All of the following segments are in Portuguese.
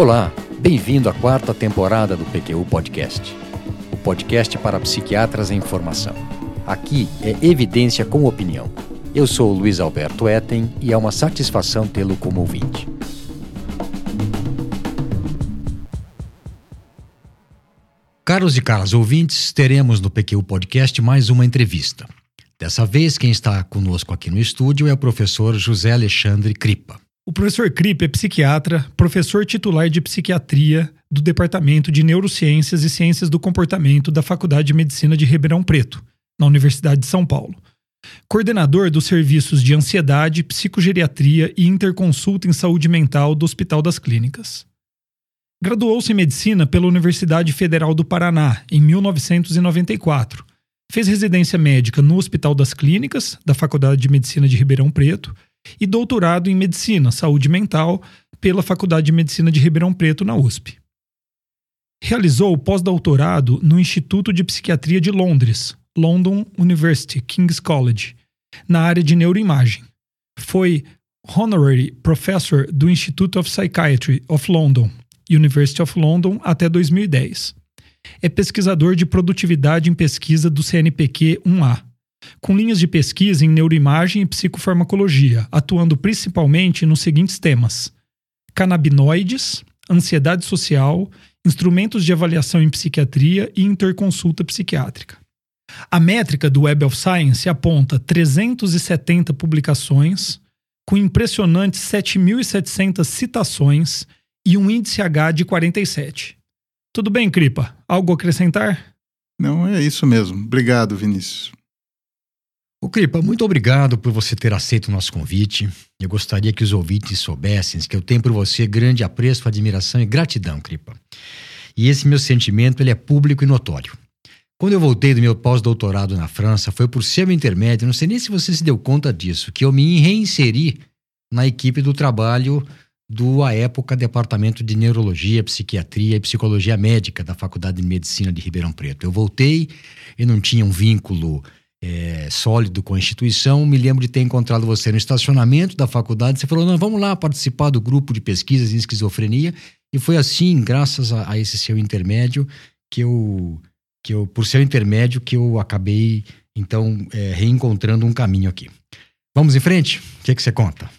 Olá, bem-vindo à quarta temporada do PQU Podcast, o podcast para psiquiatras em formação. Aqui é evidência com opinião. Eu sou o Luiz Alberto Etten e é uma satisfação tê-lo como ouvinte. Caros e caras ouvintes, teremos no PQU Podcast mais uma entrevista. Dessa vez, quem está conosco aqui no estúdio é o professor José Alexandre Cripa. O professor Cripa é psiquiatra, professor titular de psiquiatria do Departamento de Neurociências e Ciências do Comportamento da Faculdade de Medicina de Ribeirão Preto, na Universidade de São Paulo. Coordenador dos serviços de ansiedade, psicogeriatria e interconsulta em saúde mental do Hospital das Clínicas. Graduou-se em medicina pela Universidade Federal do Paraná em 1994 Fez residência médica no Hospital das Clínicas, da Faculdade de Medicina de Ribeirão Preto, e doutorado em Medicina, Saúde Mental, pela Faculdade de Medicina de Ribeirão Preto, na USP. Realizou pós-doutorado no Instituto de Psiquiatria de Londres, London University, King's College, na área de neuroimagem. Foi Honorary Professor do Institute of Psychiatry of London, University of London, até 2010 é pesquisador de produtividade em pesquisa do CNPq 1A, com linhas de pesquisa em neuroimagem e psicofarmacologia, atuando principalmente nos seguintes temas: canabinoides, ansiedade social, instrumentos de avaliação em psiquiatria e interconsulta psiquiátrica. A métrica do Web of Science aponta 370 publicações, com impressionantes 7.700 citações e um índice H de 47. Tudo bem, Cripa? Algo a acrescentar? Não, é isso mesmo. Obrigado, Vinícius. O Cripa, muito obrigado por você ter aceito o nosso convite. Eu gostaria que os ouvintes soubessem que eu tenho por você grande apreço, admiração e gratidão, Cripa. E esse meu sentimento ele é público e notório. Quando eu voltei do meu pós-doutorado na França, foi por seu intermédio, não sei nem se você se deu conta disso, que eu me reinseri na equipe do trabalho do, à época, Departamento de Neurologia, Psiquiatria e Psicologia Médica da Faculdade de Medicina de Ribeirão Preto. Eu voltei e não tinha um vínculo é, sólido com a instituição. Me lembro de ter encontrado você no estacionamento da faculdade. Você falou: não, vamos lá participar do grupo de pesquisas em esquizofrenia. E foi assim, graças a, a esse seu intermédio, que eu, que eu, por seu intermédio, que eu acabei, então, é, reencontrando um caminho aqui. Vamos em frente? O que, que você conta?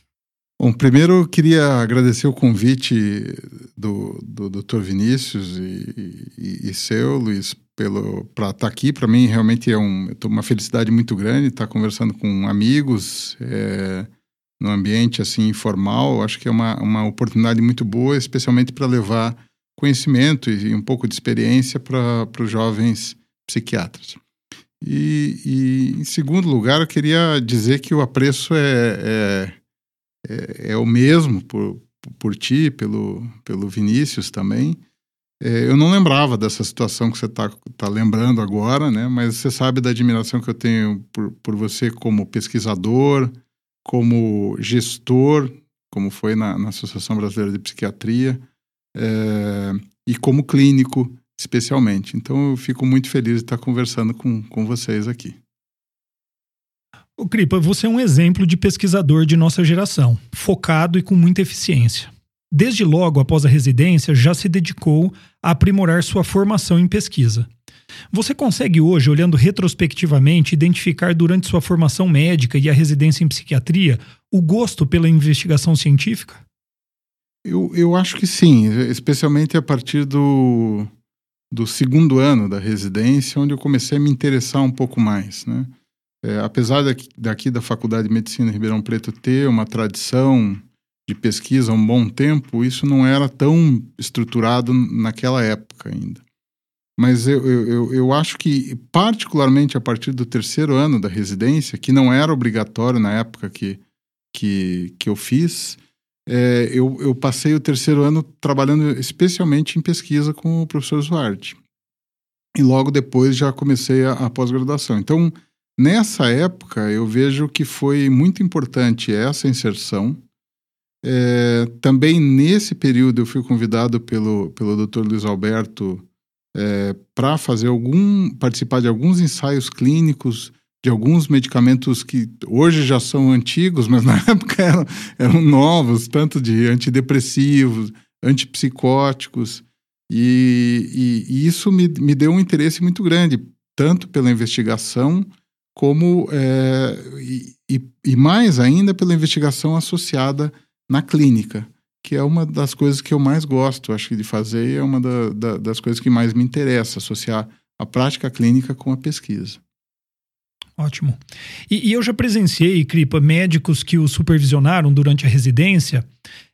Bom, primeiro eu queria agradecer o convite do, do Dr. Vinícius e, e, e seu, Luiz, para estar tá aqui. Para mim, realmente é um, uma felicidade muito grande estar tá conversando com amigos é, no ambiente assim informal. Acho que é uma, uma oportunidade muito boa, especialmente para levar conhecimento e um pouco de experiência para os jovens psiquiatras. E, e, em segundo lugar, eu queria dizer que o apreço é, é é, é o mesmo por, por ti, pelo, pelo Vinícius também. É, eu não lembrava dessa situação que você está tá lembrando agora, né? Mas você sabe da admiração que eu tenho por, por você como pesquisador, como gestor, como foi na, na Associação Brasileira de Psiquiatria, é, e como clínico, especialmente. Então, eu fico muito feliz de estar conversando com, com vocês aqui. O Cripa, você é um exemplo de pesquisador de nossa geração, focado e com muita eficiência. Desde logo após a residência, já se dedicou a aprimorar sua formação em pesquisa. Você consegue hoje, olhando retrospectivamente, identificar durante sua formação médica e a residência em psiquiatria o gosto pela investigação científica? Eu, eu acho que sim, especialmente a partir do, do segundo ano da residência, onde eu comecei a me interessar um pouco mais. Né? É, apesar daqui, daqui, da Faculdade de Medicina em Ribeirão Preto ter uma tradição de pesquisa há um bom tempo, isso não era tão estruturado naquela época ainda. Mas eu, eu, eu acho que, particularmente a partir do terceiro ano da residência, que não era obrigatório na época que, que, que eu fiz, é, eu, eu passei o terceiro ano trabalhando especialmente em pesquisa com o professor Zuarte. E logo depois já comecei a, a pós-graduação. Então, Nessa época, eu vejo que foi muito importante essa inserção. É, também nesse período, eu fui convidado pelo, pelo Dr. Luiz Alberto é, para fazer algum, participar de alguns ensaios clínicos de alguns medicamentos que hoje já são antigos, mas na época eram, eram novos, tanto de antidepressivos, antipsicóticos, e, e, e isso me, me deu um interesse muito grande, tanto pela investigação como é, e, e, mais ainda pela investigação associada na clínica, que é uma das coisas que eu mais gosto, acho de fazer, é uma da, da, das coisas que mais me interessa, associar a prática clínica com a pesquisa. Ótimo. E, e eu já presenciei, Cripa, médicos que o supervisionaram durante a residência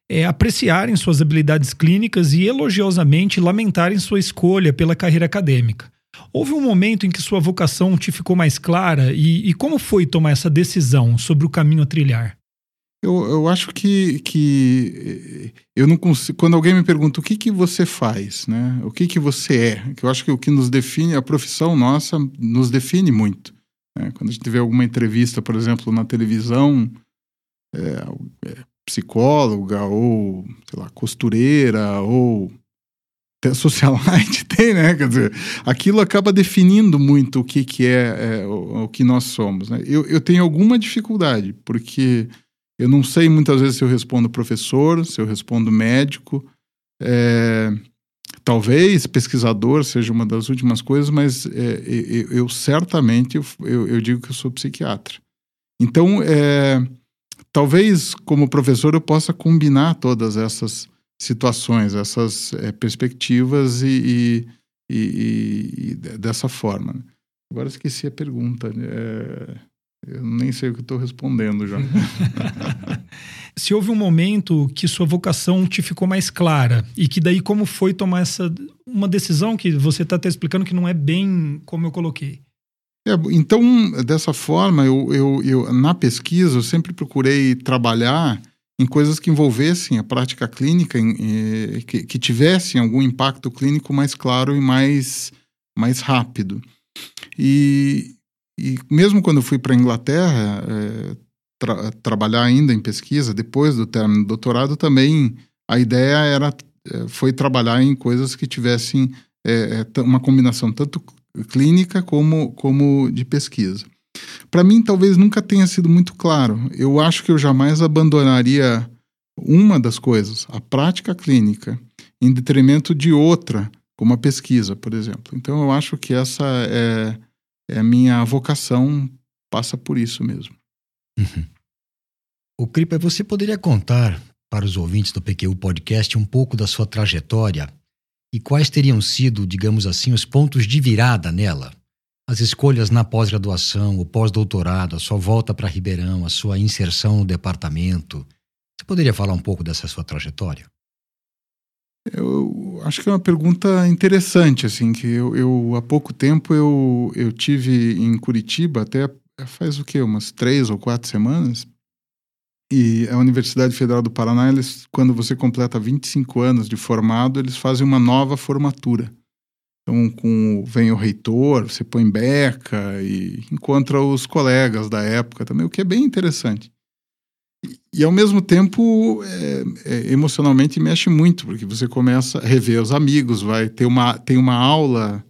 é, apreciarem suas habilidades clínicas e elogiosamente lamentarem sua escolha pela carreira acadêmica. Houve um momento em que sua vocação te ficou mais clara e, e como foi tomar essa decisão sobre o caminho a trilhar? Eu, eu acho que, que eu não consigo. Quando alguém me pergunta o que, que você faz, né? O que, que você é? Que eu acho que o que nos define, a profissão nossa nos define muito. Né? Quando a gente vê alguma entrevista, por exemplo, na televisão, é, é, psicóloga ou, sei lá, costureira ou até socialite tem, né? Quer dizer, aquilo acaba definindo muito o que, que é, é o, o, que nós somos. Né? Eu, eu tenho alguma dificuldade, porque eu não sei muitas vezes se eu respondo professor, se eu respondo médico. É, talvez pesquisador seja uma das últimas coisas, mas é, eu, eu, certamente eu, eu, digo que eu sou psiquiatra. Então, é, talvez como professor eu possa combinar todas essas situações, essas é, perspectivas e, e, e, e, dessa forma. Né? Agora esqueci a pergunta. É, eu nem sei o que estou respondendo já. Se houve um momento que sua vocação te ficou mais clara e que daí como foi tomar essa uma decisão que você está até explicando que não é bem como eu coloquei. É, então, dessa forma, eu, eu, eu, na pesquisa, eu sempre procurei trabalhar em coisas que envolvessem a prática clínica, em, em, que, que tivessem algum impacto clínico mais claro e mais, mais rápido. E, e mesmo quando eu fui para a Inglaterra, é, tra trabalhar ainda em pesquisa, depois do término do doutorado, também a ideia era é, foi trabalhar em coisas que tivessem é uma combinação tanto clínica como, como de pesquisa. Para mim, talvez nunca tenha sido muito claro. Eu acho que eu jamais abandonaria uma das coisas, a prática clínica, em detrimento de outra, como a pesquisa, por exemplo. Então, eu acho que essa é, é minha vocação, passa por isso mesmo. Uhum. O Cripa, você poderia contar para os ouvintes do PQU Podcast um pouco da sua trajetória e quais teriam sido, digamos assim, os pontos de virada nela? As escolhas na pós-graduação, o pós-doutorado, a sua volta para Ribeirão, a sua inserção no departamento. Você poderia falar um pouco dessa sua trajetória? Eu acho que é uma pergunta interessante, assim, que eu, eu há pouco tempo eu, eu tive em Curitiba, até faz o quê? Umas três ou quatro semanas, e a Universidade Federal do Paraná, eles, quando você completa 25 anos de formado, eles fazem uma nova formatura. Então, com, vem o reitor, você põe beca e encontra os colegas da época também, o que é bem interessante. E, e ao mesmo tempo, é, é, emocionalmente mexe muito, porque você começa a rever os amigos, vai ter uma, tem uma aula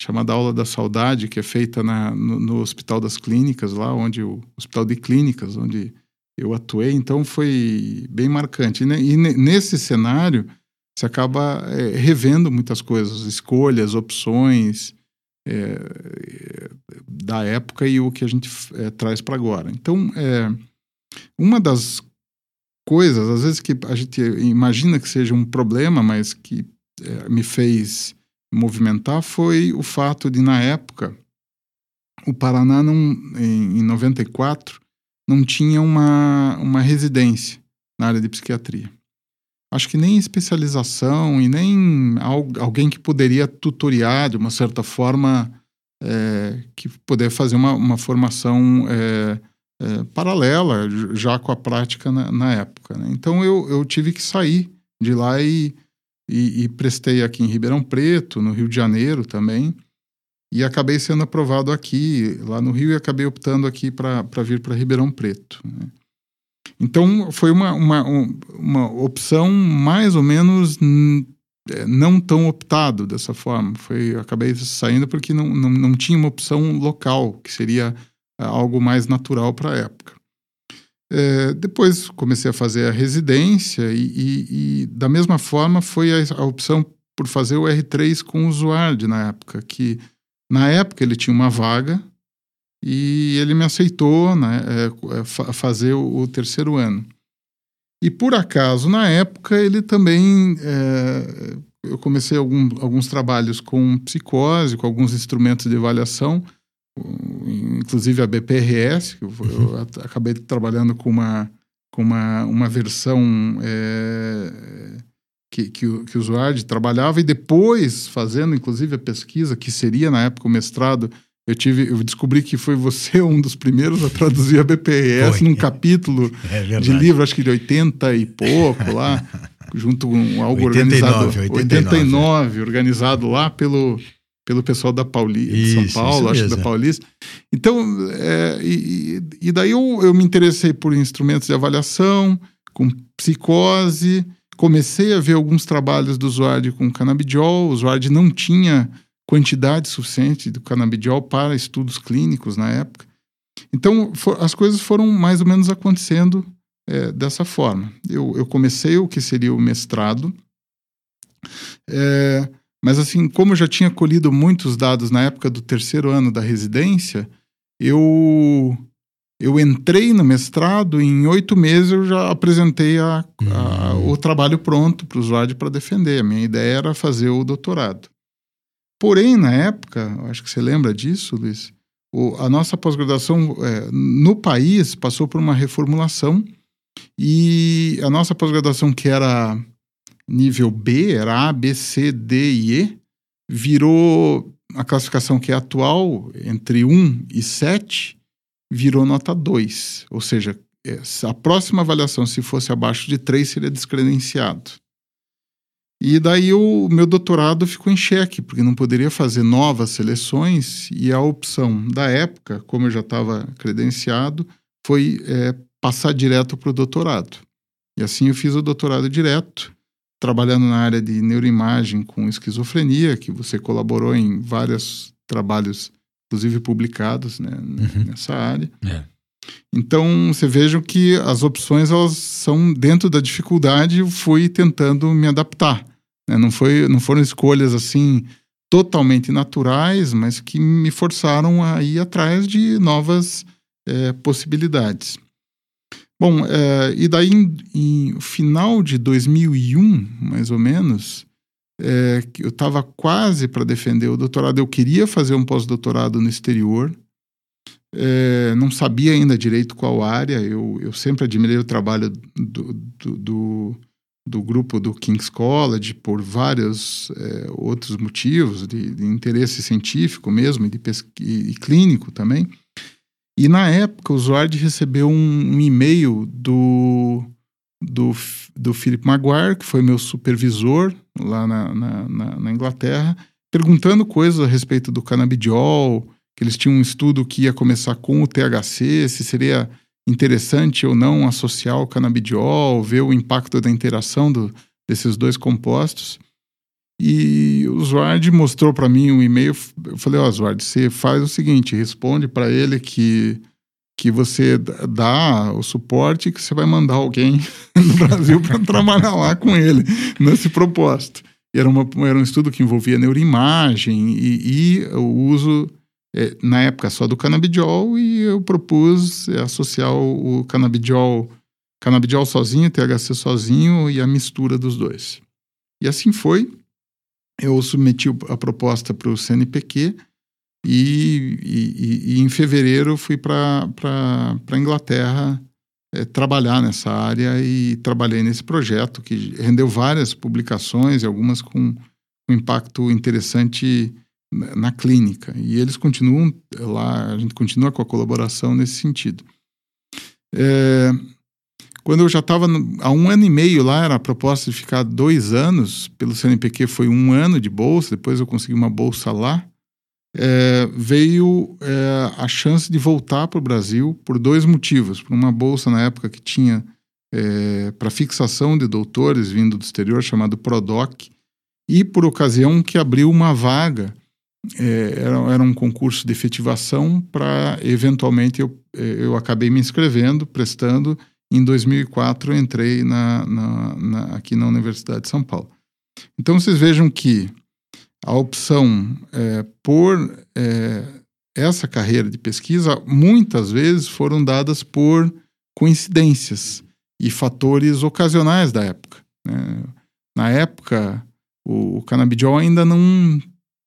chamada Aula da Saudade, que é feita na, no, no Hospital das Clínicas, lá onde o Hospital de Clínicas, onde eu atuei, então foi bem marcante. E, nesse cenário, você acaba é, revendo muitas coisas, escolhas, opções é, da época e o que a gente é, traz para agora. Então, é, uma das coisas, às vezes, que a gente imagina que seja um problema, mas que é, me fez movimentar foi o fato de, na época, o Paraná, não, em, em 94, não tinha uma, uma residência na área de psiquiatria. Acho que nem especialização e nem alguém que poderia tutoriar de uma certa forma, é, que poder fazer uma, uma formação é, é, paralela já com a prática na, na época. Né? Então eu, eu tive que sair de lá e, e, e prestei aqui em Ribeirão Preto, no Rio de Janeiro também e acabei sendo aprovado aqui, lá no Rio, e acabei optando aqui para vir para Ribeirão Preto. Né? Então, foi uma, uma, uma opção mais ou menos é, não tão optado dessa forma. Foi, acabei saindo porque não, não, não tinha uma opção local, que seria algo mais natural para a época. É, depois comecei a fazer a residência e, e, e da mesma forma foi a, a, opção por fazer o R3 com o Zuard na época, que na época ele tinha uma vaga e ele me aceitou né, é, é fazer o, o, terceiro ano. E por acaso, na época, ele também. É, eu comecei algum, alguns trabalhos com psicose, com alguns instrumentos de avaliação inclusive a BPRS, que eu, uhum. eu acabei trabalhando com uma, com uma, uma versão é, que, que, o, que o usuário trabalhava, e depois, fazendo inclusive a pesquisa, que seria na época o mestrado, eu tive, eu descobri que foi você um dos primeiros a traduzir a BPRS foi. num capítulo é de livro, acho que de 80 e pouco lá, junto com algo 89, organizado. 89, 89 organizado lá pelo pelo pessoal da Paulista, isso, São Paulo, acho que da Paulista. Então, é, e, e, daí eu, eu me interessei por instrumentos de avaliação, com psicose, comecei a ver alguns trabalhos do usuário com canabidiol, o usuário não tinha quantidade suficiente do canabidiol para estudos clínicos na época. Então, for, as coisas foram mais ou menos acontecendo é, dessa forma. Eu, eu comecei o que seria o mestrado, é, mas assim, como eu já tinha colhido muitos dados na época do terceiro ano da residência, eu eu entrei no mestrado e em oito meses eu já apresentei a, a, uhum. o trabalho pronto para o usuário para defender. A minha ideia era fazer o doutorado. Porém, na época, acho que você lembra disso, Luiz, o, a nossa pós-graduação é, no país passou por uma reformulação e a nossa pós-graduação, que era nível B, era A, B, C, D e E, virou a classificação que é atual, entre 1 e 7, virou nota 2. Ou seja, a próxima avaliação, se fosse abaixo de 3, seria descredenciado. E daí o meu doutorado ficou em xeque, porque não poderia fazer novas seleções, e a opção da época, como eu já estava credenciado, foi é, passar direto para o doutorado. E assim eu fiz o doutorado direto trabalhando na área de neuroimagem com esquizofrenia, que você colaborou em vários trabalhos, inclusive publicados né, uhum. nessa área. É. Então, você veja que as opções elas são dentro da dificuldade, eu fui tentando me adaptar. Né? Não, foi, não foram escolhas assim totalmente naturais, mas que me forçaram a ir atrás de novas é, possibilidades. Bom, é, e daí em, em, final de 2001, mais ou menos, é, eu estava quase para defender o doutorado. Eu queria fazer um pós-doutorado no exterior. É, não sabia ainda direito qual área. Eu, eu sempre admirei o trabalho do, do, do, do grupo do King's College por vários é, outros motivos, de, de, interesse científico mesmo e, de e, e clínico também. E na época, o Zuard recebeu um, um e-mail do, do, do Philip Maguire, que foi meu supervisor lá na, na, na, na Inglaterra, perguntando coisas a respeito do canabidiol, que eles tinham um estudo que ia começar com o THC, se seria interessante ou não associar o canabidiol, ver o impacto da interação do, desses dois compostos. E o Zward mostrou para mim um e-mail. Eu falei: Ó, oh, Zward, você faz o seguinte, responde para ele que, que você dá o suporte que você vai mandar alguém no Brasil para trabalhar lá com ele nesse propósito. Era, uma, era um estudo que envolvia neuroimagem e, e o uso, é, na época, só do canabidiol, e eu propus é, associar o canabidiol, canabidiol sozinho, THC sozinho e a mistura dos dois. E assim foi eu submeti a proposta para o CNPq e, e, e, em fevereiro fui para a Inglaterra é, trabalhar nessa área e trabalhei nesse projeto que rendeu várias publicações e algumas com um impacto interessante na, na clínica. E eles continuam lá, a gente continua com a colaboração nesse sentido. É, quando eu já estava há um ano e meio lá, era a proposta de ficar dois anos, pelo CNPq foi um ano de bolsa, depois eu consegui uma bolsa lá. É, veio é, a chance de voltar para o Brasil por dois motivos. Por uma bolsa na época que tinha é, para fixação de doutores vindo do exterior, chamado PRODOC, e por ocasião que abriu uma vaga é, era, era um concurso de efetivação para, eventualmente, eu, eu acabei me inscrevendo, prestando. Em 2004, eu entrei na, na, na, aqui na Universidade de São Paulo. Então, vocês vejam que a opção é, por é, essa carreira de pesquisa, muitas vezes foram dadas por coincidências e fatores ocasionais da época. Né? Na época, o, o canabidiol ainda não,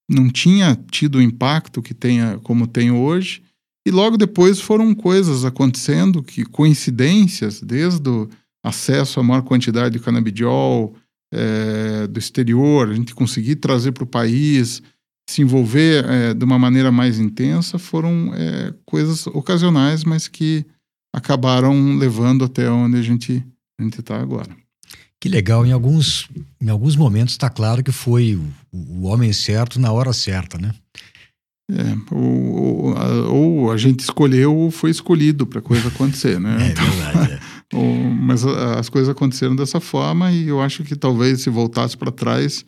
não tinha tido o impacto que tenha, como tem hoje, e logo depois foram coisas acontecendo que coincidências, desde o acesso a maior quantidade de canabidiol é, do exterior, a gente conseguir trazer para o país, se envolver é, de uma maneira mais intensa, foram é, coisas ocasionais, mas que acabaram levando até onde a gente está agora. Que legal, em alguns, em alguns momentos está claro que foi o, o, homem certo na hora certa, né? É, ou, ou, a, ou a gente escolheu ou foi escolhido para a coisa acontecer, né? é verdade. É. ou, mas as coisas aconteceram dessa forma e eu acho que talvez se voltasse para trás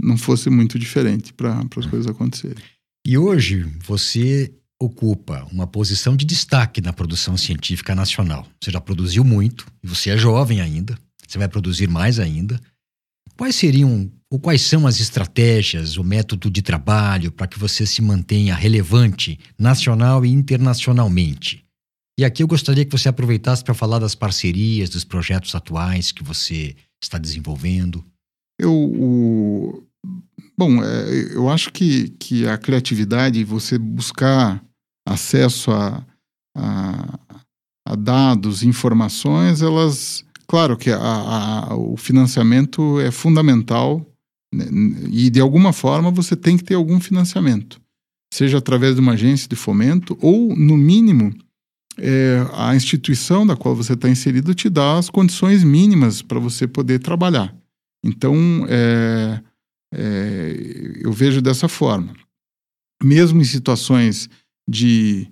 não fosse muito diferente para as coisas acontecerem. E hoje você ocupa uma posição de destaque na produção científica nacional. Você já produziu muito e você é jovem ainda. Você vai produzir mais ainda. Quais seriam ou quais são as estratégias, o método de trabalho para que você se mantenha relevante nacional e internacionalmente? E aqui eu gostaria que você aproveitasse para falar das parcerias, dos projetos atuais que você está desenvolvendo. Eu, o... Bom, é, eu acho que, que a criatividade, você buscar acesso a, a, a dados, informações, elas Claro que a, a, o financiamento é fundamental e, de alguma forma, você tem que ter algum financiamento, seja através de uma agência de fomento ou, no mínimo, é, a instituição da qual você está inserido te dá as condições mínimas para você poder trabalhar. Então, é, é, eu vejo dessa forma. Mesmo em situações de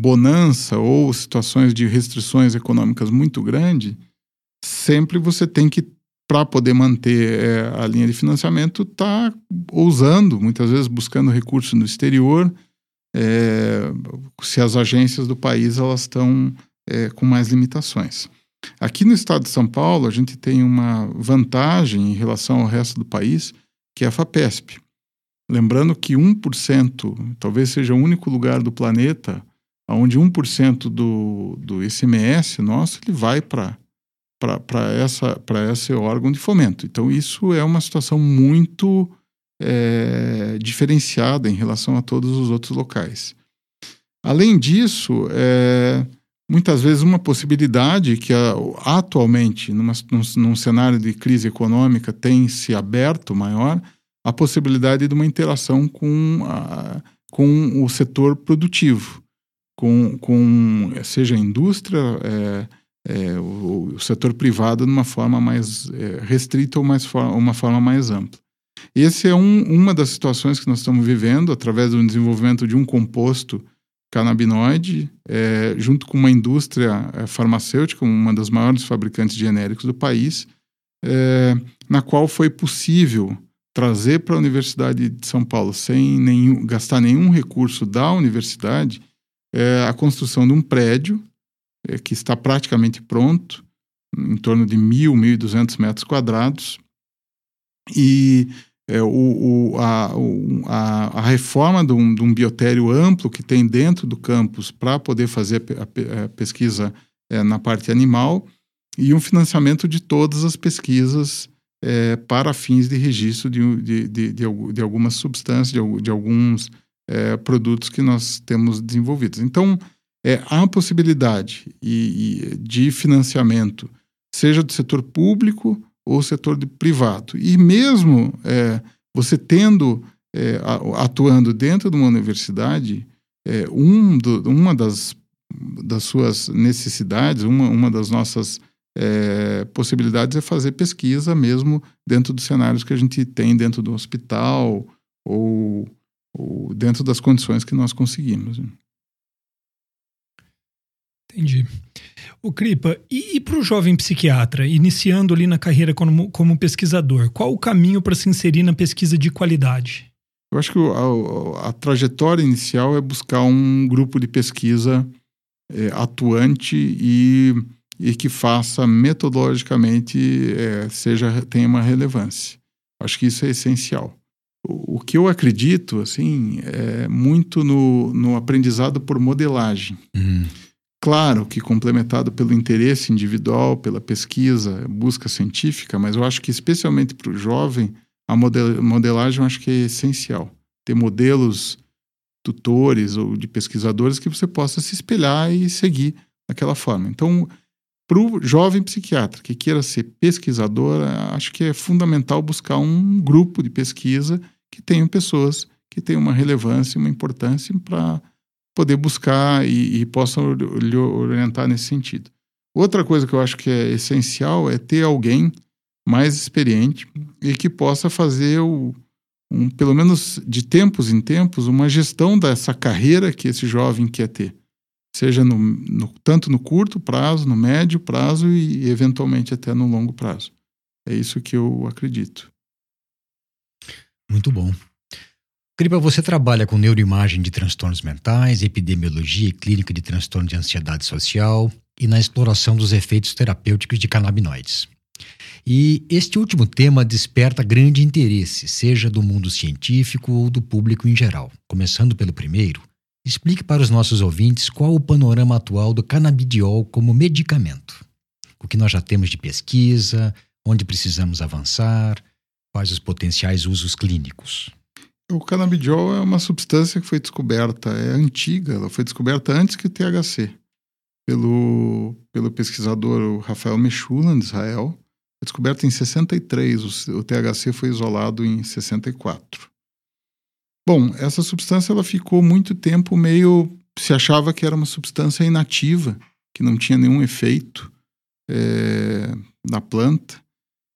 bonança ou situações de restrições econômicas muito grande, sempre você tem que, para poder manter é, a linha de financiamento, estar tá ousando, muitas vezes buscando recursos no exterior, é, se as agências do país elas estão é, com mais limitações. Aqui no estado de São Paulo, a gente tem uma vantagem em relação ao resto do país, que é a FAPESP. Lembrando que 1%, talvez seja o único lugar do planeta onde 1% do, do ICMS nosso ele vai para esse órgão de fomento. Então, isso é uma situação muito é, diferenciada em relação a todos os outros locais. Além disso, é, muitas vezes uma possibilidade que atualmente, numa, num, num cenário de crise econômica, tem se aberto maior, a possibilidade de uma interação com, a, com o setor produtivo, com, com seja a indústria, é, é, o, o, setor privado, de uma forma mais é, restrita ou mais for, uma forma mais ampla. Esse é um, uma das situações que nós estamos vivendo através do desenvolvimento de um composto canabinoide, é, junto com uma indústria é, farmacêutica, uma das maiores fabricantes de genéricos do país, é, na qual foi possível trazer para a Universidade de São Paulo sem nenhum, gastar nenhum recurso da universidade é a construção de um prédio é, que está praticamente pronto, em torno de mil, mil e duzentos metros quadrados, e é, o, o, a, o, a, a, reforma de um, de um, biotério amplo que tem dentro do campus para poder fazer a, a pesquisa é, na parte animal e um financiamento de todas as pesquisas é, para fins de registro de, de, de, algumas substâncias, de, de alguns é, produtos que nós temos desenvolvidos. Então, é, há possibilidade e, e de financiamento, seja do setor público ou setor privado. E mesmo é, você tendo, é, atuando dentro de uma universidade, é, um do, uma das, das suas necessidades, uma, uma das nossas é, possibilidades é fazer pesquisa mesmo dentro dos cenários que a gente tem dentro do hospital ou, ou dentro das condições que nós conseguimos. Entendi. O Cripa, e, e para o jovem psiquiatra, iniciando ali na carreira como, como pesquisador, qual o caminho para se inserir na pesquisa de qualidade? Eu acho que a, a, a trajetória inicial é buscar um grupo de pesquisa é, atuante e, e que faça metodologicamente é, seja tenha uma relevância. Acho que isso é essencial. O, o que eu acredito, assim, é muito no, no aprendizado por modelagem. Hum. Claro que complementado pelo interesse individual, pela pesquisa, busca científica, mas eu acho que especialmente para o jovem a model, modelagem acho que é essencial. Ter modelos tutores ou de pesquisadores que você possa se espelhar e seguir daquela forma. Então, para o jovem psiquiatra que queira ser pesquisador, acho que é fundamental buscar um grupo de pesquisa que tenham pessoas que tenham uma relevância, uma importância para poder buscar e, e possam lhe orientar nesse sentido. Outra coisa que eu acho que é essencial é ter alguém mais experiente e que possa fazer o, um, pelo menos de tempos em tempos, uma gestão dessa carreira que esse jovem quer ter, seja no, no, tanto no curto prazo, no médio prazo e eventualmente até no longo prazo. É isso que eu acredito. Muito bom. Cripa, você trabalha com neuroimagem de transtornos mentais, epidemiologia e clínica de transtorno de ansiedade social e na exploração dos efeitos terapêuticos de canabinoides. E este último tema desperta grande interesse, seja do mundo científico ou do público em geral. Começando pelo primeiro, explique para os nossos ouvintes qual o panorama atual do canabidiol como medicamento. O que nós já temos de pesquisa, onde precisamos avançar, quais os potenciais usos clínicos. O canabidiol é uma substância que foi descoberta, é antiga, ela foi descoberta antes que o THC, pelo, pelo pesquisador Rafael Mechula, de Israel descoberto em 63, o, o THC foi isolado em 64. Bom, essa substância ela ficou muito tempo meio se achava que era uma substância inativa, que não tinha nenhum efeito é, na planta.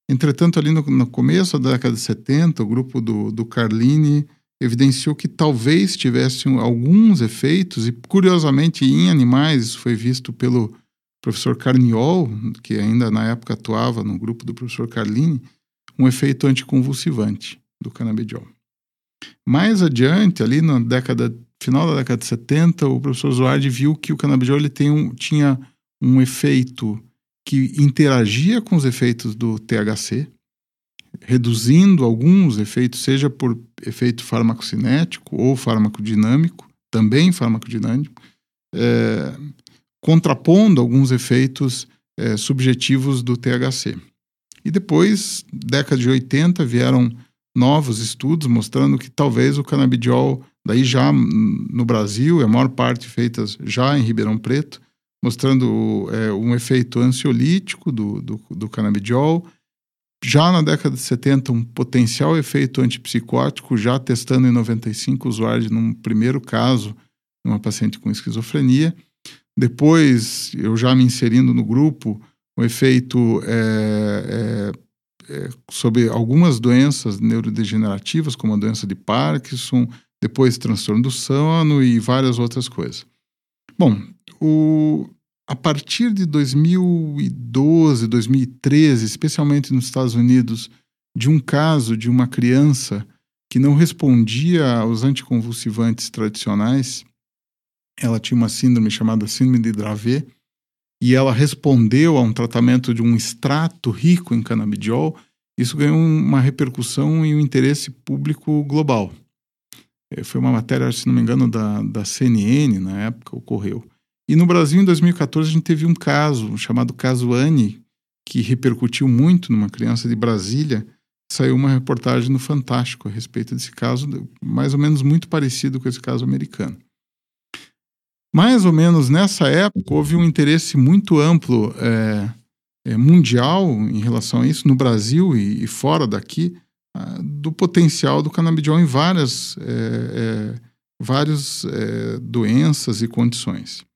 Entretanto, ali no, no, começo da década de 70, o grupo do, do Carlini evidenciou que talvez tivesse alguns efeitos, e curiosamente em animais, isso foi visto pelo professor Carniol, que ainda na época atuava no grupo do professor Carlini, um efeito anticonvulsivante do canabidiol. Mais adiante, ali na década final da década de 70, o professor Zoardi viu que o canabidiol ele tem um, tinha um efeito que interagia com os efeitos do THC, reduzindo alguns efeitos, seja por efeito farmacocinético ou farmacodinâmico, também farmacodinâmico, é, contrapondo alguns efeitos é, subjetivos do THC. E depois, década de 80, vieram novos estudos mostrando que talvez o canabidiol, daí já no Brasil, a maior parte feitas já em Ribeirão Preto, mostrando é, um efeito ansiolítico do, do, do canabidiol. Já na década de 70, um potencial efeito antipsicótico, já testando em 95 usuários num primeiro caso, numa paciente com esquizofrenia. Depois, eu já me inserindo no grupo, o efeito é, é, é, sobre algumas doenças neurodegenerativas, como a doença de Parkinson, depois transtorno do sono e várias outras coisas. Bom, o, a partir de 2012, 2013, especialmente nos Estados Unidos, de um caso de uma criança que não respondia aos anticonvulsivantes tradicionais, ela tinha uma síndrome chamada síndrome de Dravet, e ela respondeu a um tratamento de um extrato rico em canabidiol, isso ganhou uma repercussão e um interesse público global. É, foi uma matéria, se não me engano, da, da CNN, na época, ocorreu. E no Brasil, em 2014, a gente teve um caso, chamado caso Anne, que repercutiu muito numa criança de Brasília. Saiu uma reportagem no Fantástico a respeito desse caso, mais ou menos muito parecido com esse caso americano. Mais ou menos nessa época, houve um interesse muito amplo é, é, mundial em relação a isso, no Brasil e, e fora daqui, ah, do potencial do canabidiol em várias, é, é várias doenças e condições.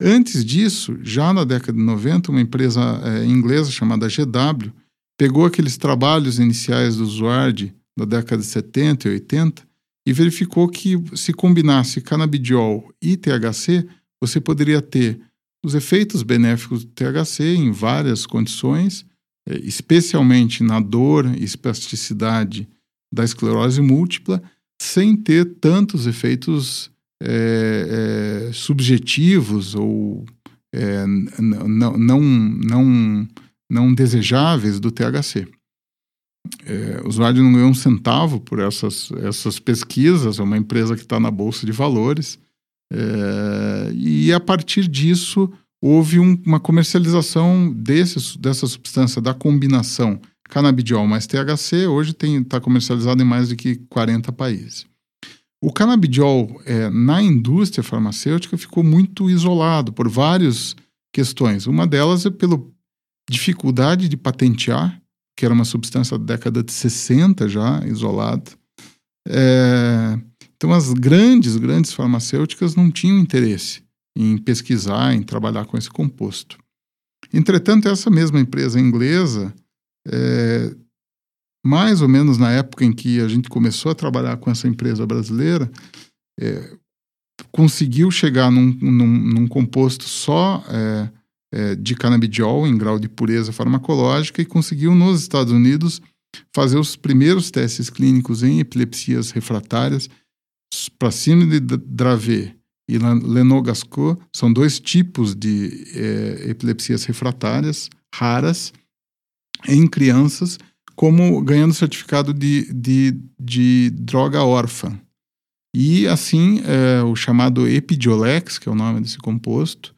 Antes disso, já na década de 90, uma empresa é, inglesa chamada GW pegou aqueles trabalhos iniciais do Zuard da década de 70 e 80 e verificou que se combinasse canabidiol e THC, você poderia ter os efeitos benéficos do THC em várias condições, é, especialmente na dor e espasticidade da esclerose múltipla, sem ter tantos efeitos é, é, subjetivos ou é, não, não, não, desejáveis do THC. É, o usuário não ganhou um centavo por essas, essas pesquisas, é uma empresa que está na Bolsa de Valores, é, e a partir disso houve um, uma comercialização desse, dessa substância, da combinação canabidiol mais THC, hoje está comercializado em mais de que 40 países. O canabidiol é, na indústria farmacêutica ficou muito isolado por várias questões. Uma delas é pela dificuldade de patentear, que era uma substância da década de 60 já, isolada. É, então, as grandes, grandes farmacêuticas não tinham interesse em pesquisar, em trabalhar com esse composto. Entretanto, essa mesma empresa inglesa é, mais ou menos na época em que a gente começou a trabalhar com essa empresa brasileira, é, conseguiu chegar num, num, num composto só é, é, de canabidiol em grau de pureza farmacológica e conseguiu nos Estados Unidos fazer os primeiros testes clínicos em epilepsias refratárias. Para de Dravet e Lennox-Gastaut são dois tipos de é, epilepsias refratárias raras em crianças como ganhando certificado de, de, de droga órfã. E assim, é, o chamado Epidiolex, que é o nome desse composto,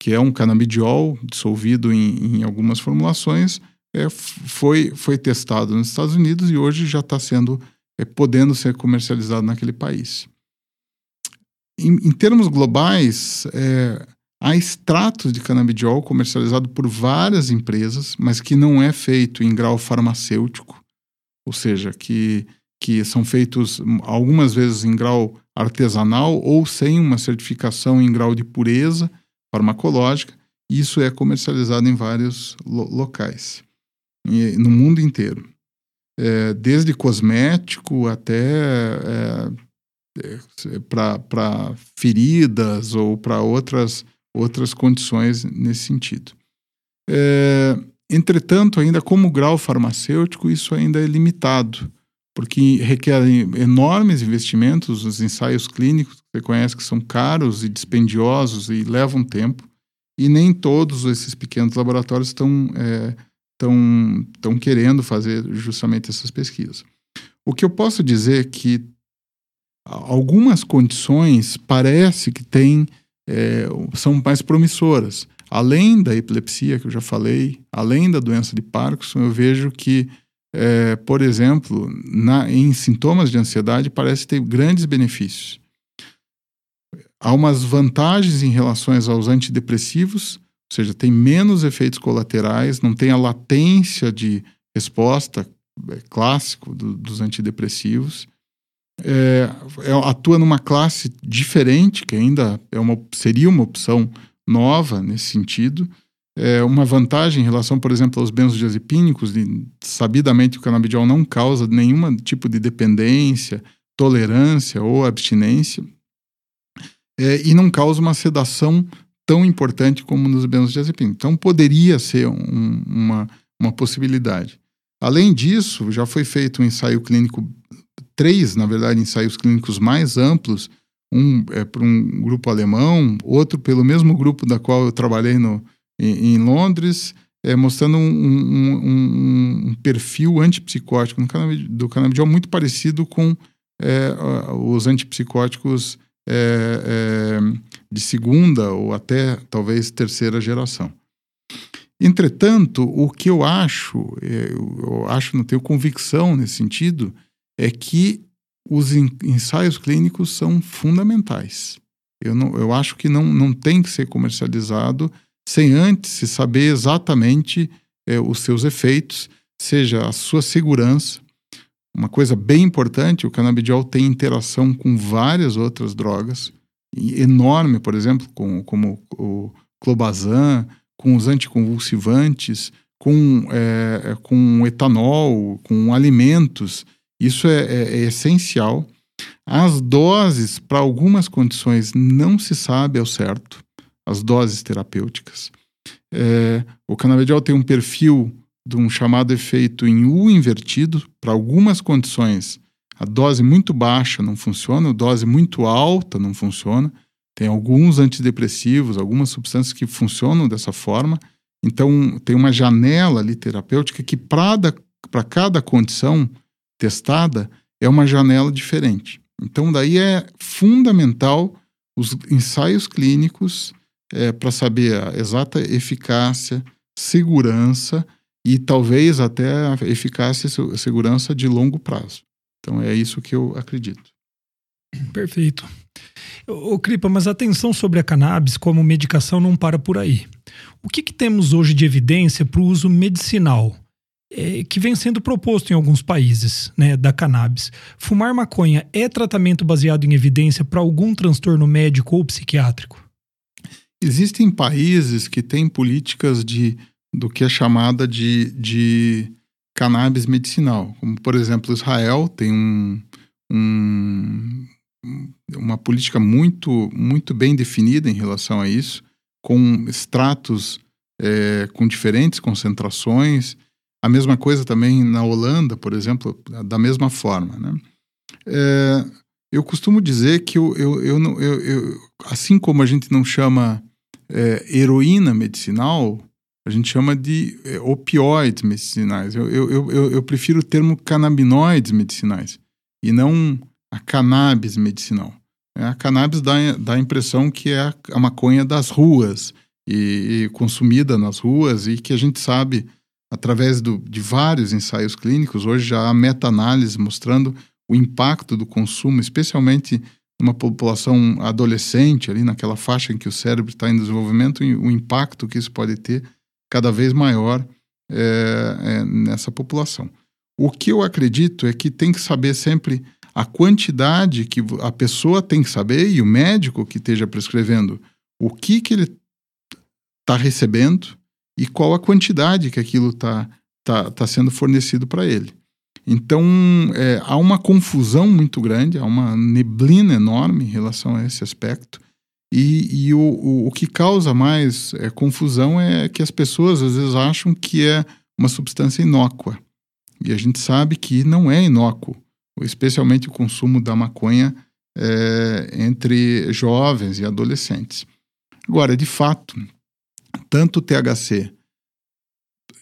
que é um canabidiol dissolvido em, em algumas formulações, é, foi, foi testado nos Estados Unidos e hoje já está sendo, é, podendo ser comercializado naquele país. Em, em termos globais, é, Há extratos de canabidiol comercializado por várias empresas, mas que não é feito em grau farmacêutico, ou seja, que, que são feitos algumas vezes em grau artesanal ou sem uma certificação em grau de pureza farmacológica. Isso é comercializado em vários lo locais, no mundo inteiro. É, desde cosmético até é, é, para feridas ou para outras outras condições nesse sentido. É, entretanto, ainda como grau farmacêutico, isso ainda é limitado, porque requer enormes investimentos, os ensaios clínicos, você conhece que são caros e dispendiosos e levam tempo, e nem todos esses pequenos laboratórios estão é, tão, tão querendo fazer justamente essas pesquisas. O que eu posso dizer é que algumas condições parece que têm é, são mais promissoras. Além da epilepsia, que eu já falei, além da doença de Parkinson, eu vejo que, é, por exemplo, na, em sintomas de ansiedade, parece ter grandes benefícios. Há umas vantagens em relação aos antidepressivos, ou seja, tem menos efeitos colaterais, não tem a latência de resposta é, clássico do, dos antidepressivos é, é, atua numa classe diferente, que ainda é uma, seria uma opção nova nesse sentido. É uma vantagem em relação, por exemplo, aos benzodiazepínicos, de, sabidamente o canabidiol não causa nenhum tipo de dependência, tolerância ou abstinência, é, e não causa uma sedação tão importante como nos benzodiazepínicos. Então, poderia ser um, uma, uma possibilidade. Além disso, já foi feito um ensaio clínico três, na verdade, ensaios clínicos mais amplos, um é para um grupo alemão, outro pelo mesmo grupo da qual eu trabalhei no, em, em Londres, é, mostrando um, um, um, perfil antipsicótico do canabidiol muito parecido com é, os antipsicóticos é, é, de segunda ou até talvez terceira geração. Entretanto, o que eu acho, é, eu acho, não tenho convicção nesse sentido, é que os ensaios clínicos são fundamentais. Eu, não, eu acho que não, não tem que ser comercializado sem antes se saber exatamente é, os seus efeitos, seja a sua segurança. Uma coisa bem importante, o canabidiol tem interação com várias outras drogas, enorme, por exemplo, com, como o clobazam, com os anticonvulsivantes, com, é, com etanol, com alimentos. Isso é, é, é essencial. As doses, para algumas condições, não se sabe ao certo, as doses terapêuticas. É, o canabidiol tem um perfil de um chamado efeito em U invertido. Para algumas condições, A dose muito baixa não funciona, a dose muito alta não funciona. Tem alguns antidepressivos, algumas substâncias que funcionam dessa forma. Então, tem uma janela ali terapêutica que, para cada condição testada, é uma janela diferente. Então, daí é fundamental os ensaios clínicos é, para saber a exata eficácia, segurança e talvez até a eficácia e segurança de longo prazo. Então, é isso que eu acredito. Perfeito. Ô, Cripa, mas atenção sobre a cannabis como medicação não para por aí. O que, que temos hoje de evidência para o uso medicinal? É, que vem sendo proposto em alguns países, né, da cannabis. Fumar maconha é tratamento baseado em evidência para algum transtorno médico ou psiquiátrico? Existem países que têm políticas de do que é chamada de, de cannabis medicinal, como por exemplo Israel tem um, um uma política muito, muito bem definida em relação a isso, com extratos é, com diferentes concentrações. A mesma coisa também na Holanda, por exemplo, da mesma forma. Né? É, eu costumo dizer que eu, eu, eu, eu, assim como a gente não chama é, heroína medicinal, a gente chama de é, opioides medicinais. Eu, eu, eu, eu prefiro o termo canabinoides medicinais e não a cannabis medicinal. É, a cannabis dá, dá a impressão que é a maconha das ruas e, e consumida nas ruas e que a gente sabe através do, de vários ensaios clínicos, hoje já há meta-análise mostrando o impacto do consumo, especialmente numa população adolescente, ali naquela faixa em que o cérebro está em desenvolvimento, e o impacto que isso pode ter cada vez maior é, é, nessa população. O que eu acredito é que tem que saber sempre a quantidade que a pessoa tem que saber e o médico que esteja prescrevendo o que, que ele está recebendo e qual a quantidade que aquilo está tá, tá sendo fornecido para ele. Então, é, há uma confusão muito grande, há uma neblina enorme em relação a esse aspecto. E, e o, o, o, que causa mais é, confusão é que as pessoas às vezes acham que é uma substância inócua. E a gente sabe que não é inócuo especialmente o consumo da maconha é, entre jovens e adolescentes. Agora, de fato, tanto o THC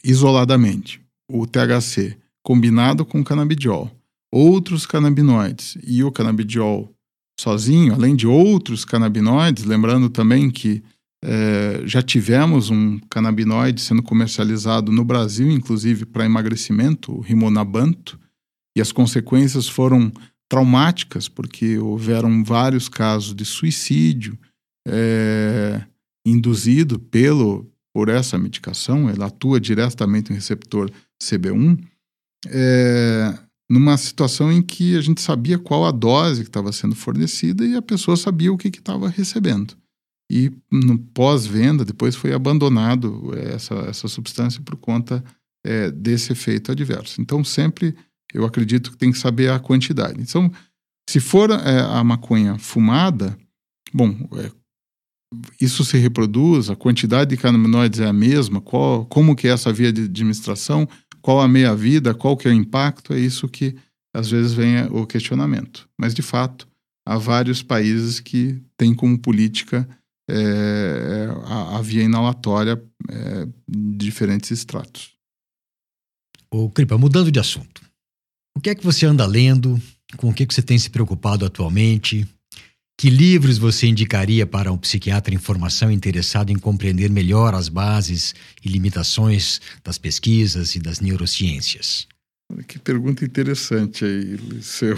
isoladamente, o THC combinado com o canabidiol, outros canabinoides e o canabidiol sozinho, além de outros canabinoides, lembrando também que é, já tivemos um canabinoide sendo comercializado no Brasil, inclusive para emagrecimento, o rimonabanto, e as consequências foram traumáticas, porque houveram vários casos de suicídio é, induzido pelo, por essa medicação, ela atua diretamente no receptor CB1, é, numa situação em que a gente sabia qual a dose que estava sendo fornecida e a pessoa sabia o que estava recebendo. E no pós-venda, depois foi abandonado essa, essa substância por conta é, desse efeito adverso. Então, sempre eu acredito que tem que saber a quantidade. Então, se for é, a maconha fumada, bom, é, isso se reproduz, a quantidade de canabinoides é a mesma, qual, como que é essa via de administração, qual a meia-vida, qual que é o impacto, é isso que às vezes vem o questionamento. Mas, de fato, há vários países que têm como política é, a, a, via inalatória é, de diferentes estratos. Ô, Cripa, mudando de assunto. O que é que você anda lendo? Com o que, que você tem se preocupado atualmente? Que livros você indicaria para um psiquiatra em formação interessado em compreender melhor as bases e limitações das pesquisas e das neurociências? Que pergunta interessante aí, Liceu.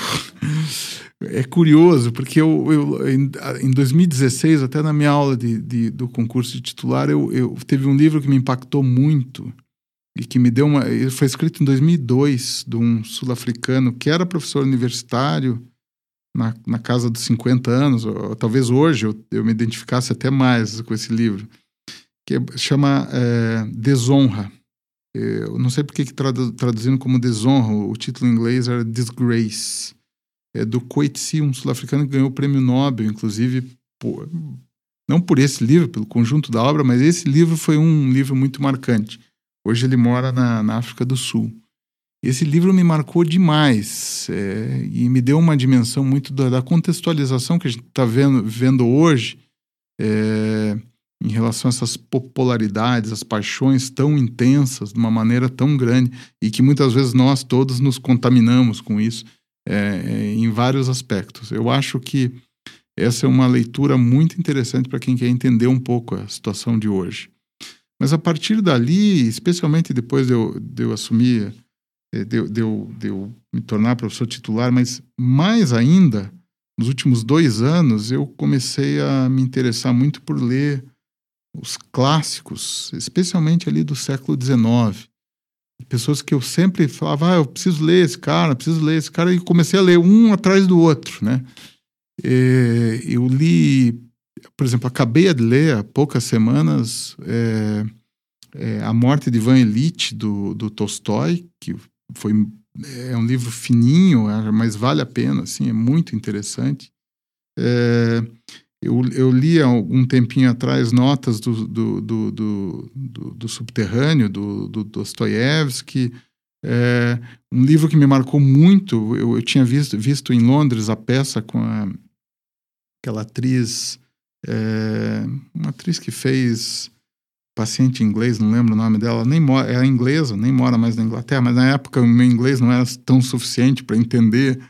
É curioso, porque eu, eu em, 2016, até na minha aula de, de do concurso de titular, eu, eu teve um livro que me impactou muito, e que me deu uma. Ele foi escrito em 2002 de um sul-africano que era professor universitário na, na casa dos 50 anos, ou, talvez hoje eu, eu me identificasse até mais com esse livro, que chama é, Desonra. Eu não sei porque que tradu, traduzindo como desonra, o título em inglês era Disgrace. É do Coetzee, um sul-africano que ganhou o prêmio Nobel, inclusive, por, não por esse livro, pelo conjunto da obra, mas esse livro foi um livro muito marcante. Hoje ele mora na, na África do Sul. Esse livro me marcou demais é, e me deu uma dimensão muito da, da contextualização que a gente está vendo, vendo hoje é, em relação a essas popularidades, as paixões tão intensas, de uma maneira tão grande e que muitas vezes nós todos nos contaminamos com isso é, é em vários aspectos. Eu acho que essa é uma leitura muito interessante para quem quer entender um pouco a situação de hoje. Mas a partir dali, especialmente depois de eu, de eu assumir eh, de, de, de eu me tornar professor titular, mas mais ainda, nos últimos dois anos, eu comecei a me interessar muito por ler os clássicos, especialmente ali do século XIX. Pessoas que eu sempre falava, ah, eu preciso ler esse cara, preciso ler esse cara, e comecei a ler um atrás do outro, né? E, eu li, por exemplo, acabei de ler há poucas semanas é, é, A Morte de Ivan Elite, do, do Tolstói, que foi é um livro fininho, é, mas vale a pena, assim, é muito interessante. É, eu, eu li há um tempinho atrás notas do, do, do, do, do, do Subterrâneo, do, do Dostoiévski, é, um livro que me marcou muito. Eu, eu, tinha visto, visto em Londres a peça com a, aquela atriz, é, uma atriz que fez paciente inglês, não lembro o nome dela, nem mora, é inglesa, nem mora mais na Inglaterra, mas na época o meu inglês não era tão suficiente para entender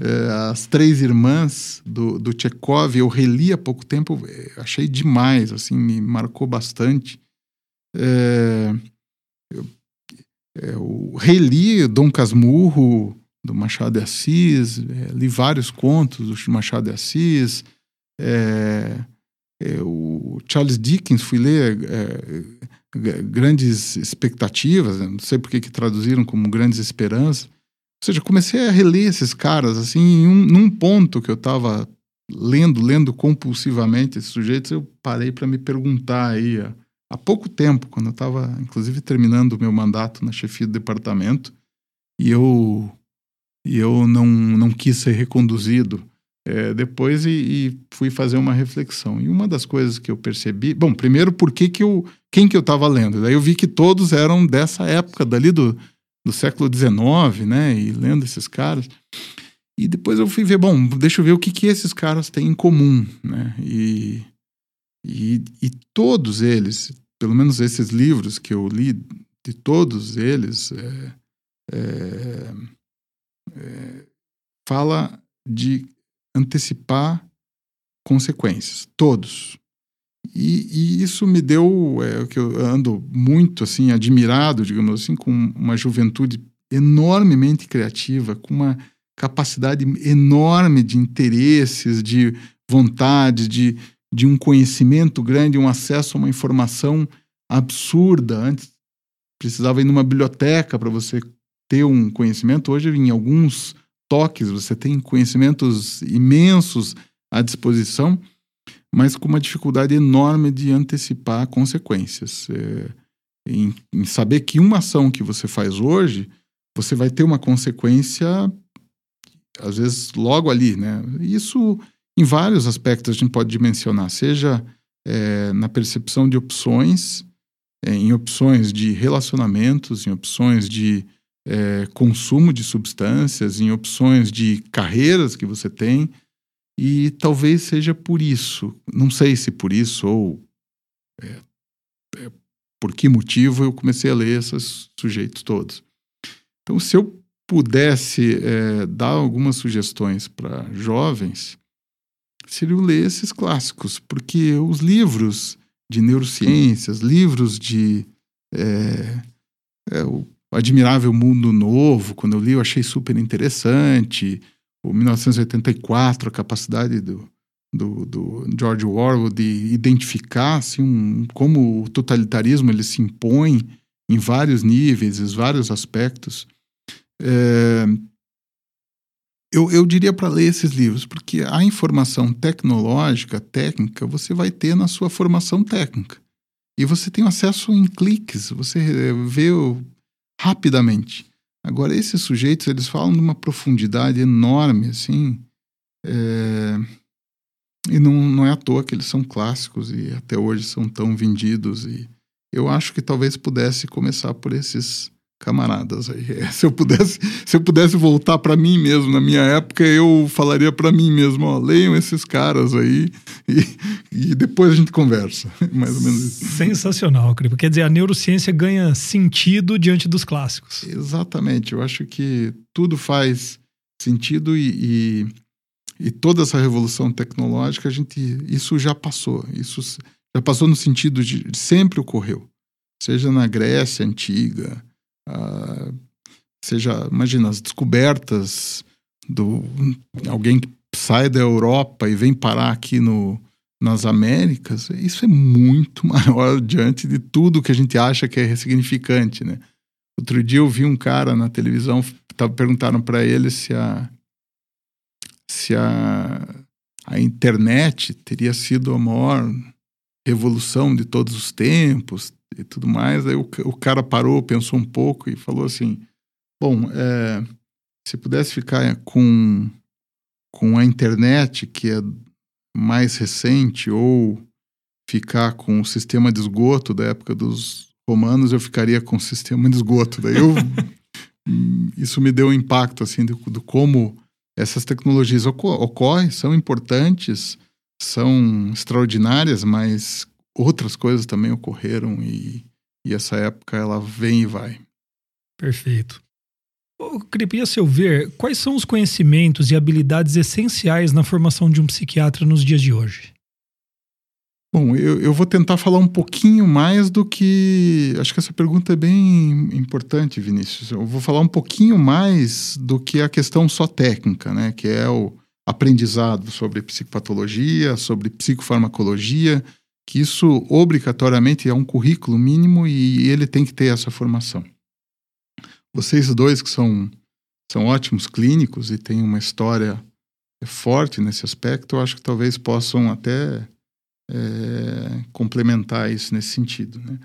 é, as três irmãs do, do Chekhov. Eu reli há pouco tempo, é, achei demais, assim, me marcou bastante. É, eu, eu reli Dom Casmurro, do Machado de Assis, é, li vários contos do Machado de Assis, é, é, o Charles Dickens, fui ler é, Grandes Expectativas, né? não sei por que traduziram como Grandes Esperanças. Ou seja, comecei a reler esses caras, assim, em um, num ponto que eu estava lendo, lendo compulsivamente esses sujeitos, eu parei para me perguntar aí, há, há pouco tempo, quando eu estava, inclusive, terminando o meu mandato na chefia do departamento, e eu, e eu não, não quis ser reconduzido é, depois e, e, fui fazer uma reflexão. E uma das coisas que eu percebi, bom, primeiro por que que eu, quem que eu estava lendo? Daí eu vi que todos eram dessa época, dali do, do século XIX, né? E lendo esses caras. E depois eu fui ver, bom, deixa eu ver o que que esses caras têm em comum, né? E, e, e todos eles, pelo menos esses livros que eu li, de todos eles, é, é, é, fala de antecipar consequências, todos. E, e, isso me deu, é, que eu ando muito assim admirado, digamos assim, com uma juventude enormemente criativa, com uma capacidade enorme de interesses, de vontade, de, de um conhecimento grande, um acesso a uma informação absurda. Antes precisava ir numa biblioteca para você ter um conhecimento. Hoje, em alguns toques, você tem conhecimentos imensos à disposição, mas com uma dificuldade enorme de antecipar consequências. É, em, em, saber que uma ação que você faz hoje, você vai ter uma consequência, às vezes, logo ali. Né? Isso, em vários aspectos, a gente pode dimensionar, seja é, na percepção de opções, é, em opções de relacionamentos, em opções de é, consumo de substâncias, em opções de carreiras que você tem. E talvez seja por isso, não sei se por isso ou é, é, por que motivo eu comecei a ler esses sujeitos todos. Então, se eu pudesse é, dar algumas sugestões para jovens, seria ler esses clássicos, porque os livros de neurociências, livros de é, é, o Admirável Mundo Novo, quando eu li, eu achei super interessante. O 1984, a capacidade do, do, do George Orwell de identificar assim, um, como o totalitarismo ele se impõe em vários níveis, em vários aspectos. É, eu, eu diria para ler esses livros, porque a informação tecnológica, técnica, você vai ter na sua formação técnica. E você tem acesso em cliques, você vê o rapidamente. Agora, esses sujeitos, eles falam de uma profundidade enorme, assim, é... e não, não é à toa que eles são clássicos e até hoje são tão vendidos. E eu acho que talvez pudesse começar por esses camaradas aí. Se eu pudesse, se eu pudesse voltar para mim mesmo na minha época, eu falaria para mim mesmo, ó, leiam esses caras aí e, e, depois a gente conversa. Mais ou menos isso. Sensacional, Cripo. Quer dizer, a neurociência ganha sentido diante dos clássicos. Exatamente. Eu acho que tudo faz sentido e, e, e toda essa revolução tecnológica, a gente, isso já passou. Isso já passou no sentido de sempre ocorreu. Seja na Grécia antiga, Uh, seja, imagina, as descobertas do alguém que sai da Europa e vem parar aqui no, nas Américas, isso é muito maior diante de tudo que a gente acha que é significante, né? Outro dia eu vi um cara na televisão, tava, perguntaram para ele se a se a, a internet teria sido a maior revolução de todos os tempos, e tudo mais. Aí o, o cara parou, pensou um pouco e falou assim: Bom, é, se pudesse ficar com, com a internet, que é mais recente, ou ficar com o sistema de esgoto da época dos romanos, eu ficaria com o sistema de esgoto. Daí eu, isso me deu um impacto assim do, do como essas tecnologias ocorrem, são importantes, são extraordinárias, mas outras coisas também ocorreram e, e essa época ela vem e vai. Perfeito. Eu queria, seu ver, quais são os conhecimentos e habilidades essenciais na formação de um psiquiatra nos dias de hoje? Bom, eu, eu vou tentar falar um pouquinho mais do que. Acho que essa pergunta é bem importante, Vinícius. Eu vou falar um pouquinho mais do que a questão só técnica, né? Que é o aprendizado sobre psicopatologia, sobre psicofarmacologia, que isso obrigatoriamente é um currículo mínimo e ele tem que ter essa formação. Vocês dois que são, são ótimos clínicos e têm uma história forte nesse aspecto, eu acho que talvez possam até é, complementar isso nesse sentido. Né?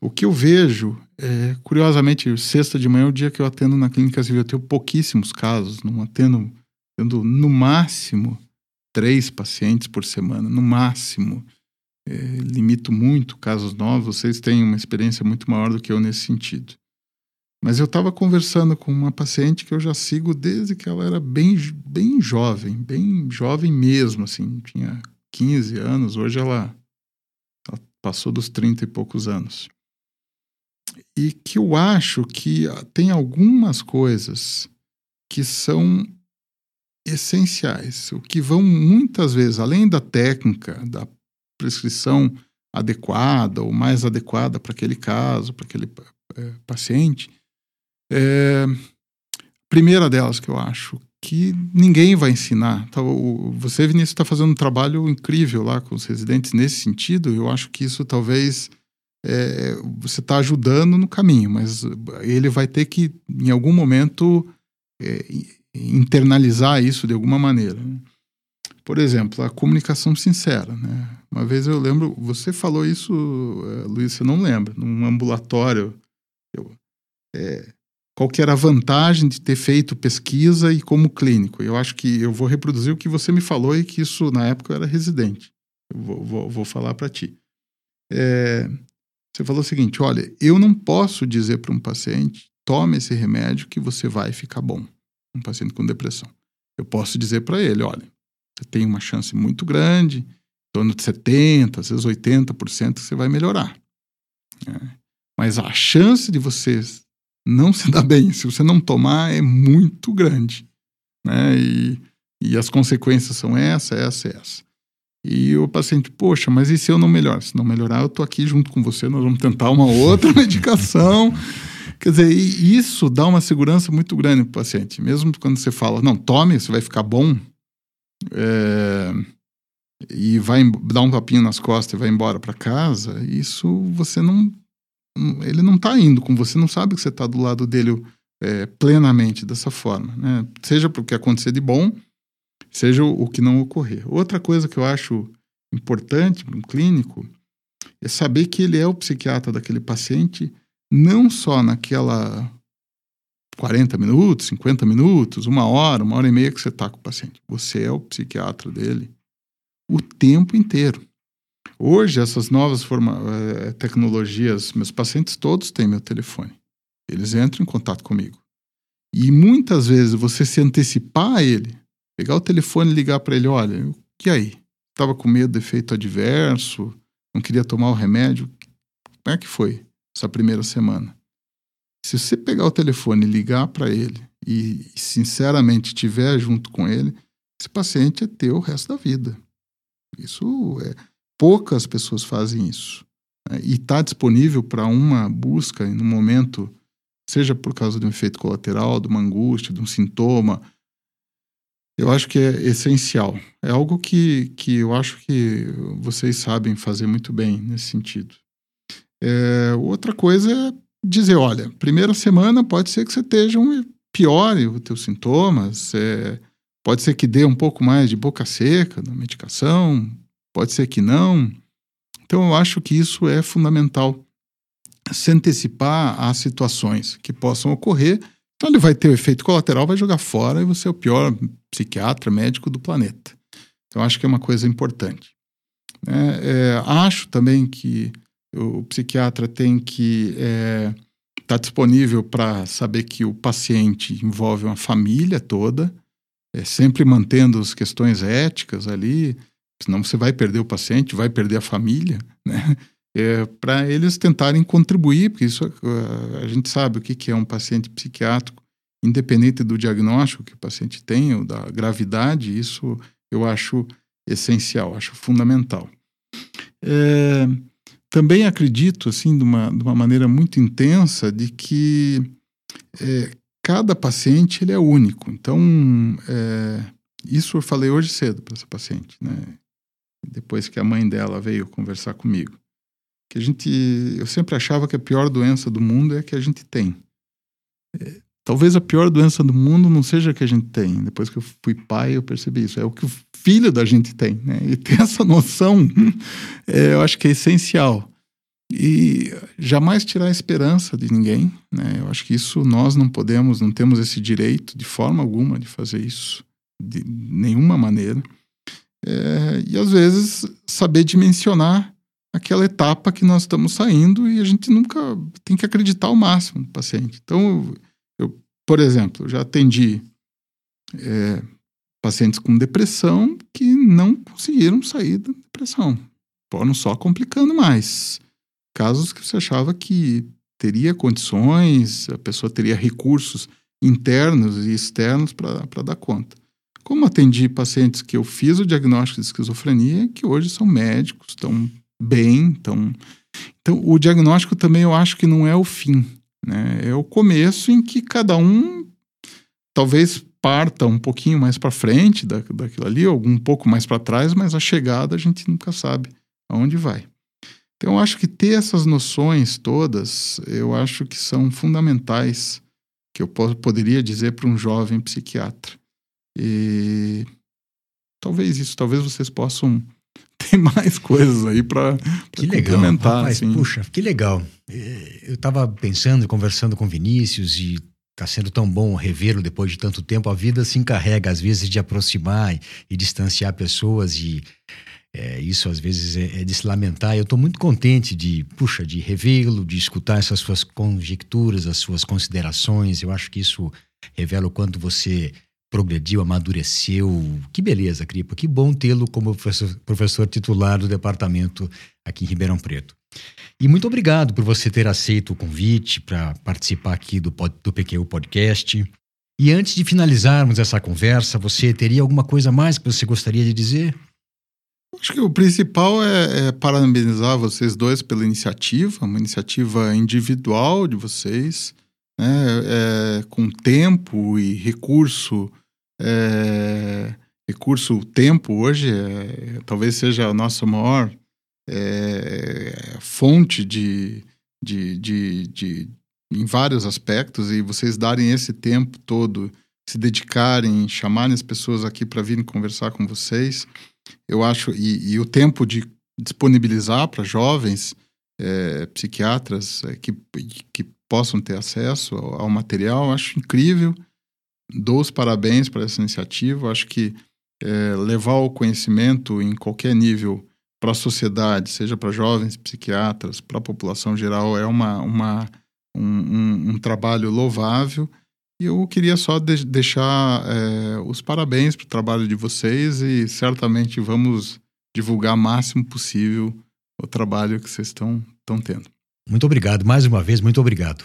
O que eu vejo, é, curiosamente, sexta de manhã é o dia que eu atendo na clínica civil. Eu tenho pouquíssimos casos, não atendo, atendo no máximo três pacientes por semana, no máximo é, limito muito casos novos, vocês têm uma experiência muito maior do que eu nesse sentido. Mas eu estava conversando com uma paciente que eu já sigo desde que ela era bem, bem jovem, bem jovem mesmo, assim, tinha 15 anos, hoje ela, ela passou dos 30 e poucos anos. E que eu acho que tem algumas coisas que são essenciais, o que vão muitas vezes, além da técnica, da prescrição adequada ou mais adequada para aquele caso, para aquele é, paciente. É, primeira delas que eu acho que ninguém vai ensinar. Tá, o, você, Vinícius, está fazendo um trabalho incrível lá com os residentes nesse sentido. Eu acho que isso talvez é, você está ajudando no caminho, mas ele vai ter que, em algum momento, é, internalizar isso de alguma maneira. Por exemplo, a comunicação sincera. Né? Uma vez eu lembro, você falou isso, é, Luiz, você não lembra, num ambulatório. Eu, é, qual que era a vantagem de ter feito pesquisa e como clínico? Eu acho que eu vou reproduzir o que você me falou e que isso, na época, eu era residente. Eu vou, vou, vou falar para ti. É, você falou o seguinte: olha, eu não posso dizer para um paciente, tome esse remédio que você vai ficar bom. Um paciente com depressão. Eu posso dizer para ele: olha, você tem uma chance muito grande, torno de 70%, às vezes 80% que você vai melhorar. Né? Mas a chance de você não se dar bem, se você não tomar, é muito grande. Né? E, e as consequências são essa, essa, essa. E o paciente, poxa, mas e se eu não melhorar? Se não melhorar, eu tô aqui junto com você, nós vamos tentar uma outra medicação. Quer dizer, isso dá uma segurança muito grande para o paciente. Mesmo quando você fala, não, tome, você vai ficar bom, é, e vai dar um tapinho nas costas e vai embora para casa, isso você não. Ele não está indo com você, não sabe que você está do lado dele é, plenamente dessa forma. Né? Seja porque acontecer de bom, seja o, que não ocorrer. Outra coisa que eu acho importante para um clínico é saber que ele é o psiquiatra daquele paciente, não só naquela 40 minutos, 50 minutos, uma hora, uma hora e meia que você está com o paciente. Você é o psiquiatra dele o tempo inteiro. Hoje, essas novas forma, eh, tecnologias, meus pacientes todos têm meu telefone. eles entram em contato comigo. E muitas vezes você se antecipar a ele, pegar o telefone e ligar para ele: olha, que aí? Estava com medo de efeito adverso, não queria tomar o remédio. Como é que foi essa primeira semana? Se você pegar o telefone e ligar para ele e, sinceramente estiver junto com ele, esse paciente é teu o resto da vida. Isso é. Poucas pessoas fazem isso. Né? E está disponível para uma busca no momento, seja por causa de um efeito colateral, de uma angústia, de um sintoma. Eu acho que é essencial. É algo que, que eu acho que vocês sabem fazer muito bem nesse sentido. É, outra coisa é dizer, olha, primeira semana pode ser que você esteja um, piore os teus sintomas, é, pode ser que dê um pouco mais de boca seca na medicação, pode ser que não. Então eu acho que isso é fundamental, se antecipar às situações que possam ocorrer. Então ele vai ter o efeito colateral, vai jogar fora e você é o pior psiquiatra, médico do planeta. Então acho que é uma coisa importante. É, é, acho também que o psiquiatra tem que estar é, tá disponível para saber que o paciente envolve uma família toda, é, sempre mantendo as questões éticas ali, senão você vai perder o paciente, vai perder a família, né? É, para eles tentarem contribuir, porque isso uh, a gente sabe o que, que é um paciente psiquiátrico, independente do diagnóstico que o paciente tem ou da gravidade, isso eu acho essencial, acho fundamental. É, também acredito, assim, de uma, de uma maneira muito intensa, de que é, cada paciente ele é único. Então, é, isso eu falei hoje cedo para essa paciente, né? Depois que a mãe dela veio conversar comigo, que a gente, eu sempre achava que a pior doença do mundo é a que a gente tem. É, talvez a pior doença do mundo não seja a que a gente tem. Depois que eu fui pai, eu percebi isso. É o que o filho da gente tem, né? E ter essa noção, é, eu acho que é essencial. E jamais tirar a esperança de ninguém, né? Eu acho que isso nós não podemos, não temos esse direito de forma alguma de fazer isso, de nenhuma maneira. É, e às vezes saber dimensionar aquela etapa que nós estamos saindo e a gente nunca tem que acreditar ao máximo no paciente. Então, eu, eu por exemplo, já atendi é, pacientes com depressão que não conseguiram sair da depressão. Foram só complicando mais. Casos que você achava que teria condições, a pessoa teria recursos internos e externos para dar conta. Como atendi pacientes que eu fiz o diagnóstico de esquizofrenia, que hoje são médicos, estão bem, estão. Então, o diagnóstico também eu acho que não é o fim, né? É o começo em que cada um talvez parta um pouquinho mais para frente da, daquilo ali, ou um pouco mais para trás, mas a chegada a gente nunca sabe aonde vai. Então, eu acho que ter essas noções todas, eu acho que são fundamentais, que eu poderia dizer para um jovem psiquiatra. E talvez isso, talvez vocês possam ter mais coisas aí para complementar. Rapaz, assim. Puxa, que legal. Eu estava pensando, conversando com Vinícius e Está sendo tão bom revê-lo depois de tanto tempo. A vida se encarrega, às vezes, de aproximar e distanciar pessoas, e é, isso, às vezes, é, é, de se lamentar. Eu estou muito contente de, puxa, de revê-lo, de escutar essas suas conjecturas, as suas considerações. Eu acho que isso revela o quanto você progrediu, amadureceu. Que beleza, Cripa. Que bom tê-lo como professor, professor titular do departamento aqui em Ribeirão Preto. E muito obrigado por você ter aceito o convite para participar aqui do, do PQ Podcast. E antes de finalizarmos essa conversa, você teria alguma coisa mais que você gostaria de dizer? Acho que o principal é, é, parabenizar vocês dois pela iniciativa, uma iniciativa individual de vocês, né, é, com tempo e recurso. É, recurso, tempo hoje é, talvez seja a nossa maior é, fonte de, de, de, de, em vários aspectos, e vocês darem esse tempo todo, se dedicarem, chamarem as pessoas aqui para virem conversar com vocês, eu acho, e, e o tempo de disponibilizar para jovens é, psiquiatras é, que, que possam ter acesso ao, ao material, acho incrível. Dou os parabéns para essa iniciativa. Acho que é, levar o conhecimento em qualquer nível para a sociedade, seja para jovens psiquiatras, para a população geral, é uma, uma, um, um, um trabalho louvável. E eu queria só de deixar é, os parabéns para o trabalho de vocês e certamente vamos divulgar o máximo possível o trabalho que vocês estão tendo. Muito obrigado, mais uma vez, muito obrigado.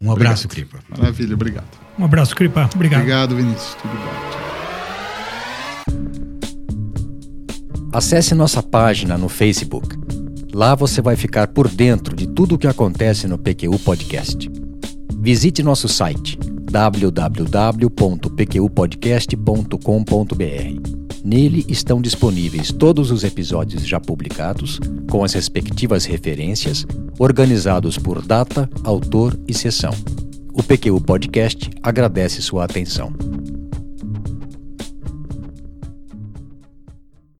Um abraço. Cripa. Maravilha, obrigado. Um abraço, Cripa. Obrigado. Obrigado, Vinícius. Tudo bom. Acesse nossa página no Facebook. Lá você vai ficar por dentro de tudo o que acontece no PQU Podcast. Visite nosso site www.pqpodcast.com.br. Nele estão disponíveis todos os episódios já publicados, com as respectivas referências, organizados por data, autor e sessão. O PQU Podcast agradece sua atenção.